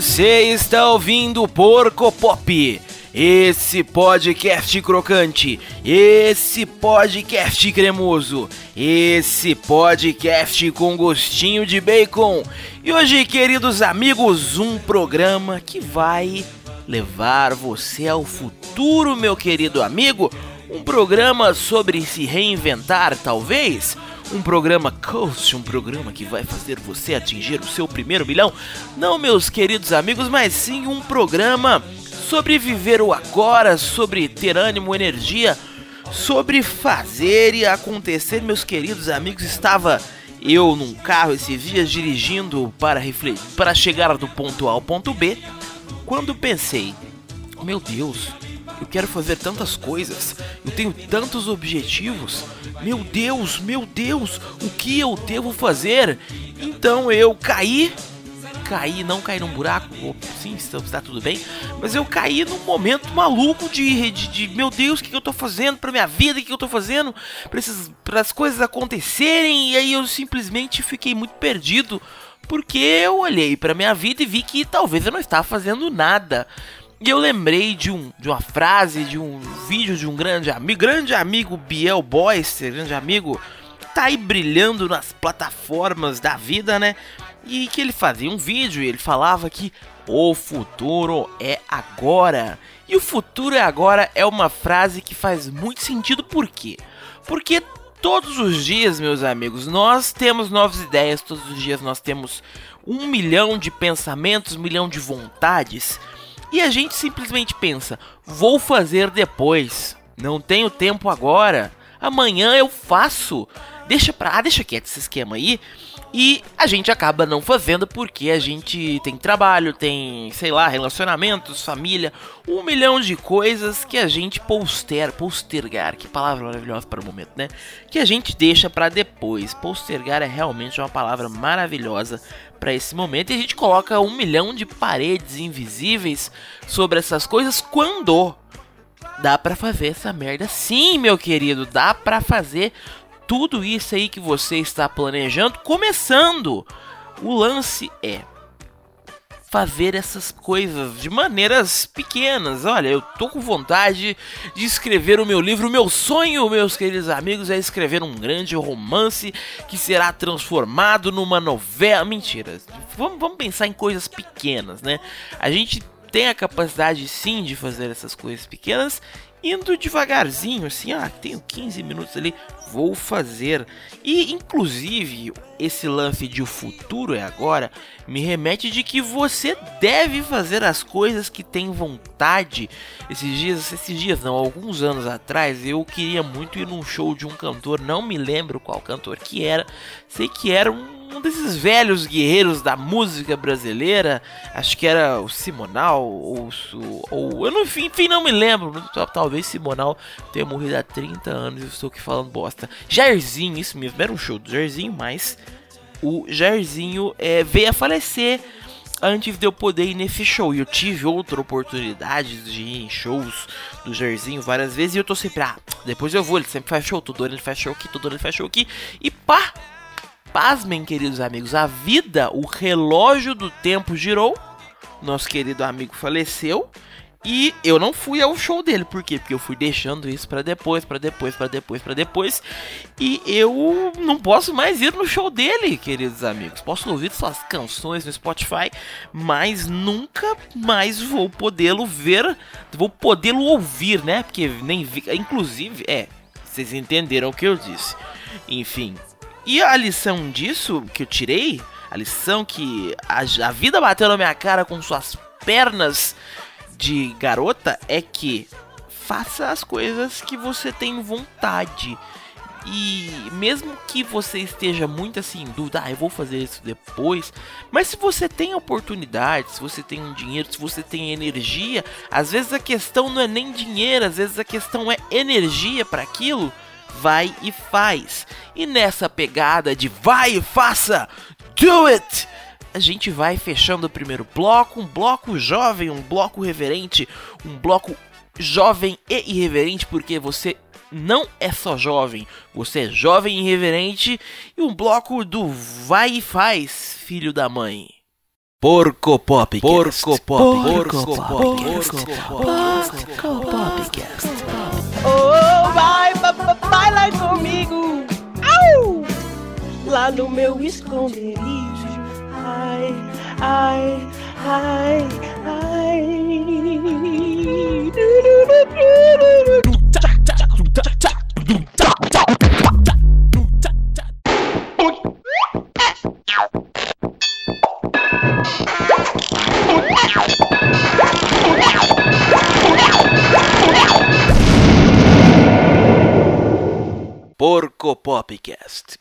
Você está ouvindo Porco Pop, esse podcast crocante, esse podcast cremoso, esse podcast com gostinho de bacon. E hoje, queridos amigos, um programa que vai levar você ao futuro, meu querido amigo. Um programa sobre se reinventar, talvez um programa coach, um programa que vai fazer você atingir o seu primeiro milhão. Não, meus queridos amigos, mas sim um programa sobre viver o agora, sobre ter ânimo, energia, sobre fazer e acontecer, meus queridos amigos. Estava eu num carro esses dias dirigindo para refletir, para chegar do ponto A ao ponto B, quando pensei, meu Deus, eu quero fazer tantas coisas, eu tenho tantos objetivos. Meu Deus, meu Deus, o que eu devo fazer? Então eu caí, caí, não caí num buraco, sim, está tudo bem, mas eu caí num momento maluco de, de, de meu Deus, o que eu tô fazendo pra minha vida, o que eu tô fazendo para as coisas acontecerem, e aí eu simplesmente fiquei muito perdido, porque eu olhei para minha vida e vi que talvez eu não estava fazendo nada. E eu lembrei de, um, de uma frase, de um vídeo de um grande amigo, grande amigo Biel Boyce, grande amigo, tá aí brilhando nas plataformas da vida, né? E que ele fazia um vídeo e ele falava que o futuro é agora. E o futuro é agora é uma frase que faz muito sentido, por quê? Porque todos os dias, meus amigos, nós temos novas ideias, todos os dias nós temos um milhão de pensamentos, um milhão de vontades. E a gente simplesmente pensa: vou fazer depois. Não tenho tempo agora. Amanhã eu faço. Deixa pra. Ah, deixa quieto esse esquema aí. E a gente acaba não fazendo porque a gente tem trabalho, tem, sei lá, relacionamentos, família, um milhão de coisas que a gente poster, postergar, que palavra maravilhosa para o momento, né? Que a gente deixa para depois. Postergar é realmente uma palavra maravilhosa para esse momento e a gente coloca um milhão de paredes invisíveis sobre essas coisas quando dá para fazer essa merda. Sim, meu querido, dá para fazer tudo isso aí que você está planejando, começando. O lance é fazer essas coisas de maneiras pequenas. Olha, eu tô com vontade de escrever o meu livro. O meu sonho, meus queridos amigos, é escrever um grande romance que será transformado numa novela. Mentira. Vamos, vamos pensar em coisas pequenas, né? A gente tem a capacidade sim de fazer essas coisas pequenas indo devagarzinho, assim, ah, tenho 15 minutos ali, vou fazer. E inclusive, esse lance de o futuro é agora me remete de que você deve fazer as coisas que tem vontade. Esses dias, esses dias não, alguns anos atrás, eu queria muito ir num show de um cantor, não me lembro qual cantor que era. Sei que era um um desses velhos guerreiros da música brasileira, acho que era o Simonal, ou, ou eu não, enfim, não me lembro, talvez Simonal tenha morrido há 30 anos, eu estou aqui falando bosta. Jairzinho, isso mesmo, era um show do Jairzinho, mas o Jairzinho é, veio a falecer antes de eu poder ir nesse show. E eu tive outra oportunidade de ir em shows do Jairzinho várias vezes. E eu tô sempre, ah, depois eu vou. Ele sempre faz show, todo ano ele faz show aqui, todo ano ele faz show aqui. E pá, Pasmem, queridos amigos, a vida, o relógio do tempo girou. Nosso querido amigo faleceu. E eu não fui ao show dele, por quê? Porque eu fui deixando isso para depois, para depois, para depois, para depois. E eu não posso mais ir no show dele, queridos amigos. Posso ouvir suas canções no Spotify, mas nunca mais vou podê-lo ver, vou podê-lo ouvir, né? Porque nem vi, inclusive, é, vocês entenderam o que eu disse. Enfim, e a lição disso que eu tirei, a lição que a, a vida bateu na minha cara com suas pernas de garota é que faça as coisas que você tem vontade. E mesmo que você esteja muito assim em dúvida, ah, eu vou fazer isso depois. Mas se você tem oportunidade, se você tem um dinheiro, se você tem energia, às vezes a questão não é nem dinheiro, às vezes a questão é energia para aquilo vai e faz. E nessa pegada de vai e faça, do it! A gente vai fechando o primeiro bloco, um bloco jovem, um bloco reverente, um bloco jovem e irreverente, porque você não é só jovem, você é jovem e irreverente, e um bloco do vai e faz, filho da mãe. Porco Pop. Porco Pop. Porco Pop. Porco Popcast. Oh, vai, vai, vai Lá no meu esconderijo. Ai, ai, ai, ai. Porco Popcast.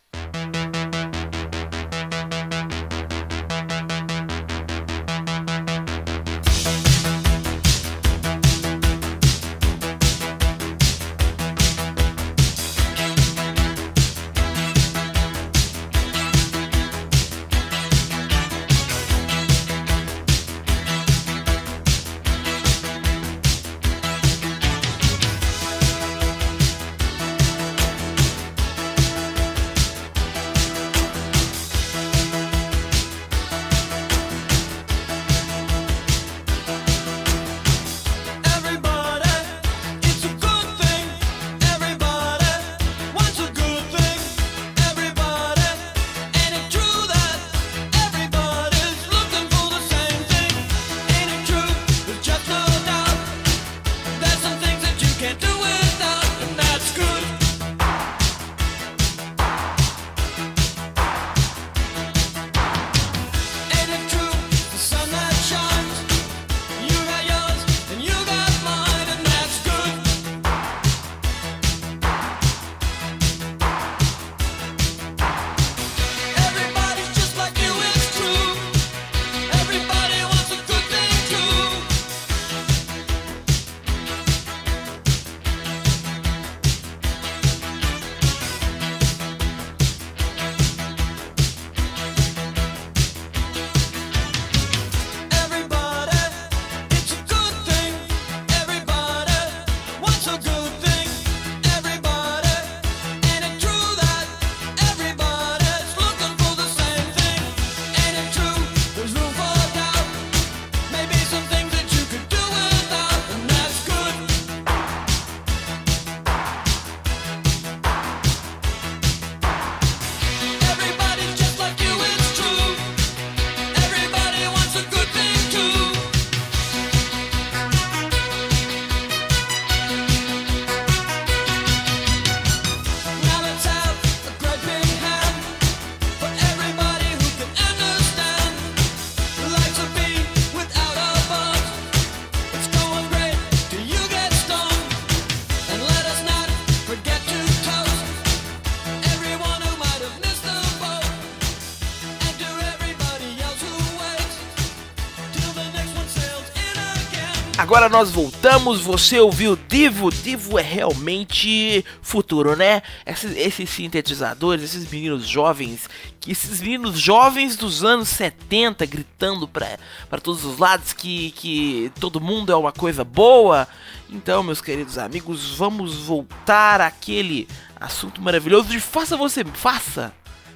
Agora nós voltamos, você ouviu Divo? Divo é realmente futuro, né? Esses, esses sintetizadores, esses meninos jovens, que esses meninos jovens dos anos 70 gritando pra, todos os lados que, que todo mundo é uma coisa boa. Então, meus queridos amigos, vamos voltar àquele assunto maravilhoso de faça você, faça,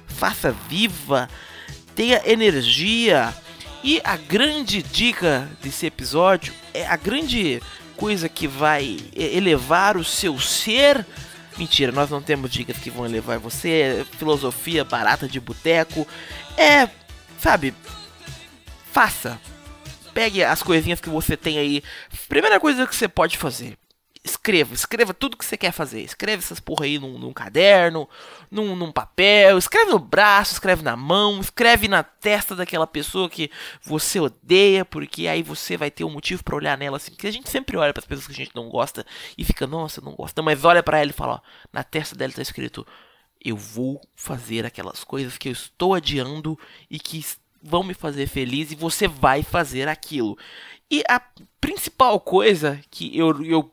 faça viva, tenha energia. E a grande dica desse episódio é a grande coisa que vai elevar o seu ser. Mentira, nós não temos dicas que vão elevar você. Filosofia barata de boteco. É, sabe, faça. Pegue as coisinhas que você tem aí. Primeira coisa que você pode fazer. Escreva, escreva tudo que você quer fazer. Escreve essas porra aí num, num caderno, num, num papel, escreve no braço, escreve na mão, escreve na testa daquela pessoa que você odeia, porque aí você vai ter um motivo pra olhar nela assim. Porque a gente sempre olha pras pessoas que a gente não gosta e fica, nossa, não gosto. Não, mas olha pra ela e fala, ó, na testa dela tá escrito: Eu vou fazer aquelas coisas que eu estou adiando e que vão me fazer feliz e você vai fazer aquilo. E a principal coisa que eu, eu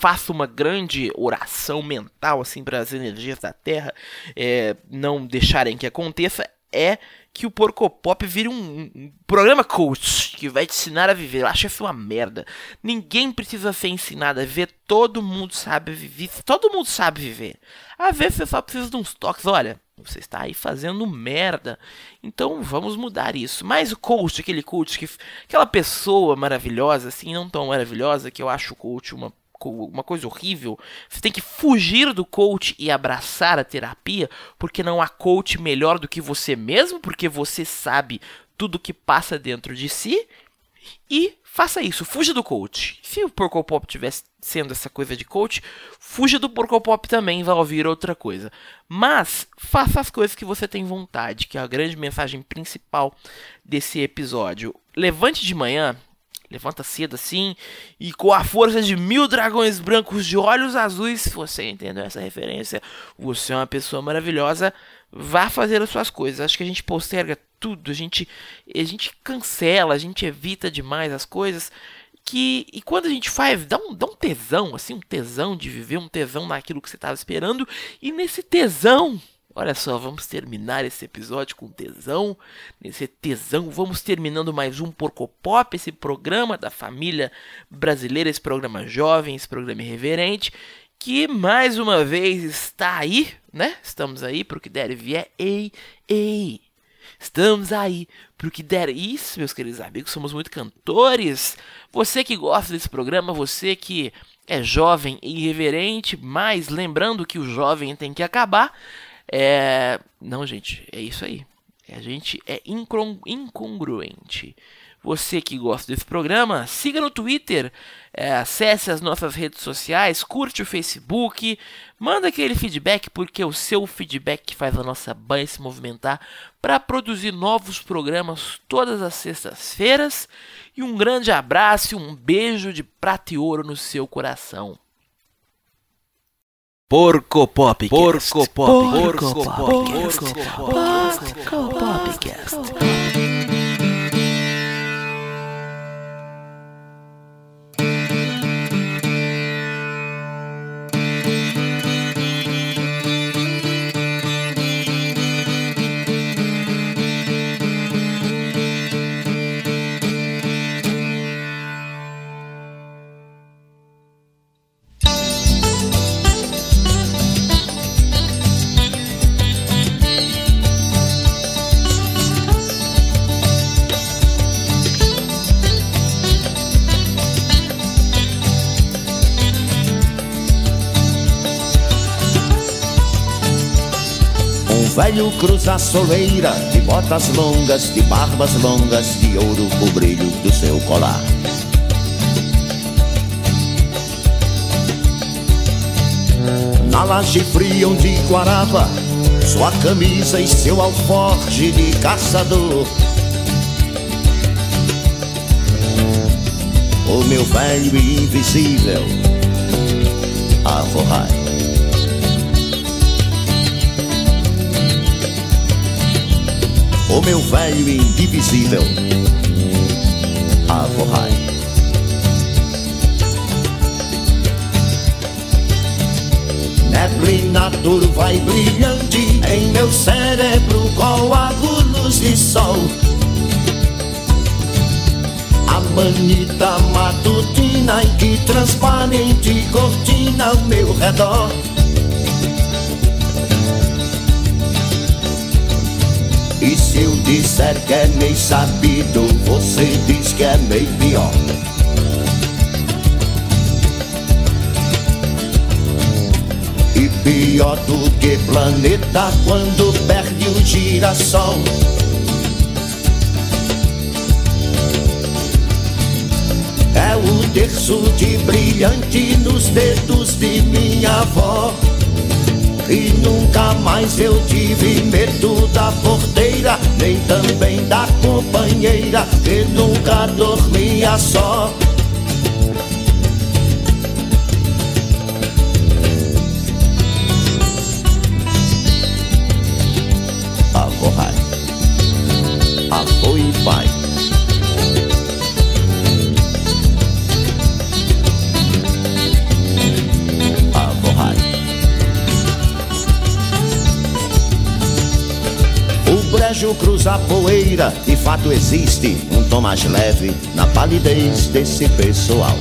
faço uma grande oração mental assim para as energias da Terra é, não deixarem que aconteça é que o Porcopop vire um, um programa coach que vai te ensinar a viver. Eu acho isso uma merda. Ninguém precisa ser ensinado a viver, todo mundo sabe viver. Todo mundo sabe viver. Às vezes você só precisa de uns toques. Olha, Você está aí fazendo merda. Então vamos mudar isso. Mas o coach, aquele coach que. Aquela pessoa maravilhosa, assim, não tão maravilhosa, que eu acho o coach uma, uma coisa horrível. Você tem que fugir do coach e abraçar a terapia, porque não há coach melhor do que você mesmo, porque você sabe tudo que passa dentro de si. E faça isso, fuja do coach. Se o Porco Pop tivesse sendo essa coisa de coach, fuja do Porco Pop também, vai ouvir outra coisa. Mas faça as coisas que você tem vontade, que é a grande mensagem principal desse episódio. Levante de manhã, levanta cedo assim, e com a força de mil dragões brancos de olhos azuis, se você entendeu essa referência, você é uma pessoa maravilhosa. Vá fazer as suas coisas. Acho que a gente posterga tudo, a gente, a gente cancela, a gente evita demais as coisas. Que, e quando a gente faz, dá um, dá um tesão, assim, um tesão de viver, um tesão naquilo que você estava esperando. E nesse tesão, olha só, vamos terminar esse episódio com tesão. Nesse tesão, vamos terminando mais um Porco Pop, esse programa da família brasileira, esse programa jovem, esse programa irreverente que mais uma vez está aí, né? Estamos aí pro que der e vier. Ei, ei. Estamos aí pro que der. Isso, meus queridos amigos, somos muito cantores. Você que gosta desse programa, você que é jovem e irreverente, mas lembrando que o jovem tem que acabar. É. Não, gente, é isso aí. A gente é incon- incongruente. Você que gosta desse programa, siga no Twitter, é, acesse as nossas redes sociais, curte o Facebook, manda aquele feedback, porque é o seu feedback que faz a nossa banha se movimentar para produzir novos programas todas as sextas-feiras. E um grande abraço e um beijo de prata e ouro no seu coração. Porco Pop. Porco Pop. Porco Porco Pop. Porco Pop. Popcast. Velho cruza a soleira, de botas longas, de barbas longas, de ouro o brilho do seu colar. Na laje fria onde guarava sua camisa e seu alforje de caçador. O meu velho invisível, Avorrai. O meu velho indivisível, Avorrai. Neblina turva e brilhante em meu cérebro coágulos de sol. A manita matutina em que transparente cortina ao meu redor. E se eu disser que é meio sabido, você diz que é meio pior. E pior do que planeta quando perde o girassol. É o terço de brilhante nos dedos de minha avó. E nunca mais eu tive medo da porteira, nem também da companheira, que nunca dormia só. Avô Rai, avô e pai. O brejo cruza a poeira, de fato existe um tom mais leve na palidez desse pessoal.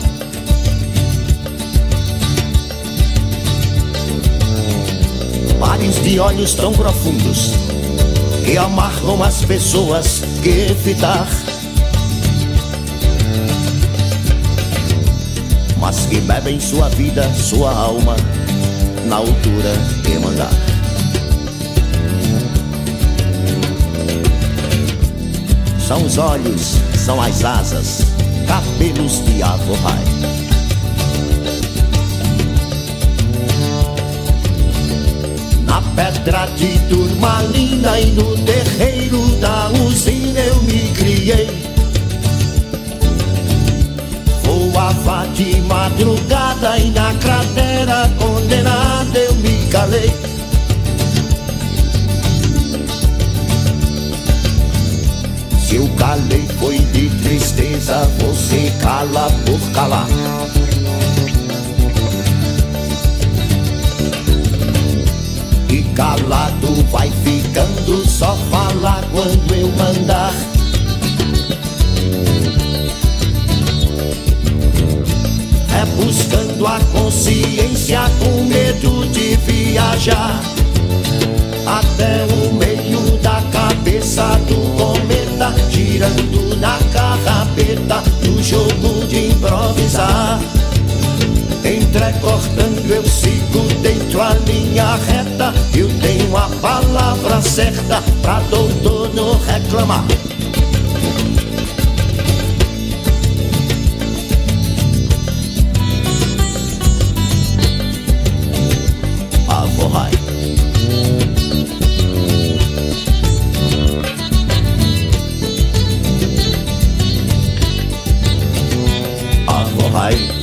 mares de olhos tão profundos que amarram as pessoas que fitar. Mas que bebem sua vida, sua alma, na altura que mandar. São os olhos, são as asas, cabelos de avorrai. Na pedra de turmalina e no terreiro da usina eu me criei. Voava de madrugada e na cratera condenada eu me calei. Calei foi de tristeza, você cala por calar. E calado vai ficando, só falar quando eu mandar. É buscando a consciência com medo de viajar até o meio da cabeça do certa pra doutor não reclamar. Avorrai. Avorrai.